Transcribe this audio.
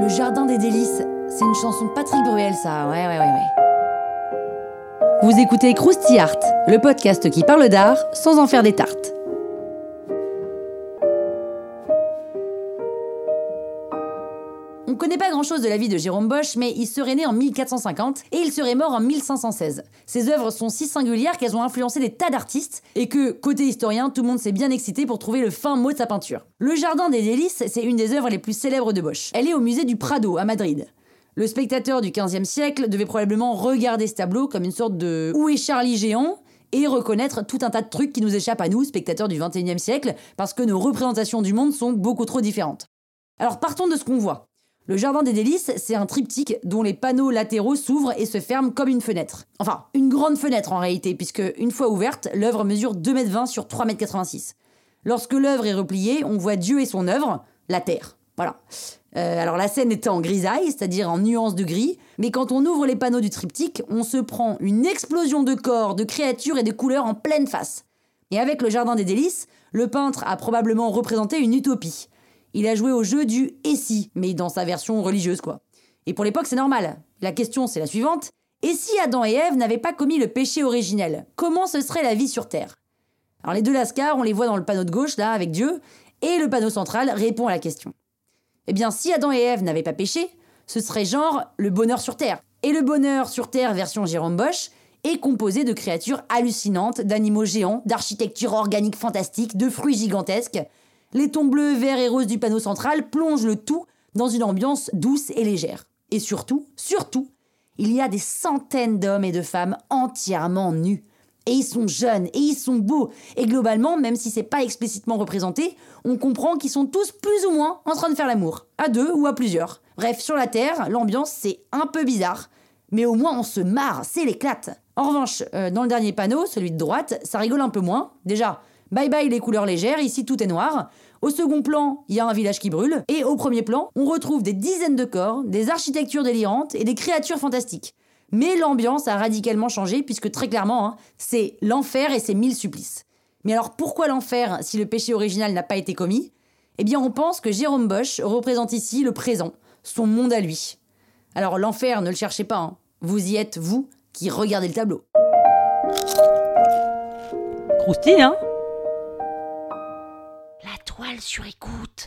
Le jardin des délices, c'est une chanson de Patrick Bruel ça, ouais ouais ouais ouais. Vous écoutez Krusty Art, le podcast qui parle d'art sans en faire des tartes. On connaît pas grand-chose de la vie de Jérôme Bosch, mais il serait né en 1450 et il serait mort en 1516. Ses œuvres sont si singulières qu'elles ont influencé des tas d'artistes et que, côté historien, tout le monde s'est bien excité pour trouver le fin mot de sa peinture. Le Jardin des Délices, c'est une des œuvres les plus célèbres de Bosch. Elle est au musée du Prado, à Madrid. Le spectateur du 15e siècle devait probablement regarder ce tableau comme une sorte de Où est Charlie géant? et reconnaître tout un tas de trucs qui nous échappent à nous, spectateurs du 21e siècle, parce que nos représentations du monde sont beaucoup trop différentes. Alors partons de ce qu'on voit. Le jardin des délices, c'est un triptyque dont les panneaux latéraux s'ouvrent et se ferment comme une fenêtre. Enfin, une grande fenêtre en réalité, puisque une fois ouverte, l'œuvre mesure 2,20 m sur 3,86 m. Lorsque l'œuvre est repliée, on voit Dieu et son œuvre, la terre. Voilà. Euh, alors la scène est en grisaille, c'est-à-dire en nuances de gris, mais quand on ouvre les panneaux du triptyque, on se prend une explosion de corps, de créatures et de couleurs en pleine face. Et avec le jardin des délices, le peintre a probablement représenté une utopie. Il a joué au jeu du et si, mais dans sa version religieuse quoi. Et pour l'époque c'est normal. La question c'est la suivante. Et si Adam et Ève n'avaient pas commis le péché originel, comment ce serait la vie sur Terre? Alors les deux lascars, on les voit dans le panneau de gauche là avec Dieu, et le panneau central répond à la question. Eh bien si Adam et Ève n'avaient pas péché, ce serait genre le bonheur sur Terre. Et le bonheur sur Terre version Jérôme Bosch est composé de créatures hallucinantes, d'animaux géants, d'architecture organique fantastique, de fruits gigantesques, les tons bleus, verts et roses du panneau central plongent le tout dans une ambiance douce et légère. Et surtout, surtout, il y a des centaines d'hommes et de femmes entièrement nus. Et ils sont jeunes, et ils sont beaux. Et globalement, même si c'est pas explicitement représenté, on comprend qu'ils sont tous plus ou moins en train de faire l'amour. À deux ou à plusieurs. Bref, sur la Terre, l'ambiance c'est un peu bizarre. Mais au moins on se marre, c'est l'éclate. En revanche, euh, dans le dernier panneau, celui de droite, ça rigole un peu moins. Déjà, bye bye les couleurs légères, ici tout est noir. Au second plan, il y a un village qui brûle. Et au premier plan, on retrouve des dizaines de corps, des architectures délirantes et des créatures fantastiques. Mais l'ambiance a radicalement changé puisque très clairement, hein, c'est l'enfer et ses mille supplices. Mais alors pourquoi l'enfer si le péché original n'a pas été commis? Eh bien on pense que Jérôme Bosch représente ici le présent, son monde à lui. Alors l'enfer, ne le cherchez pas, hein. vous y êtes, vous, qui regardez le tableau. Croustille, hein? Toile sur écoute.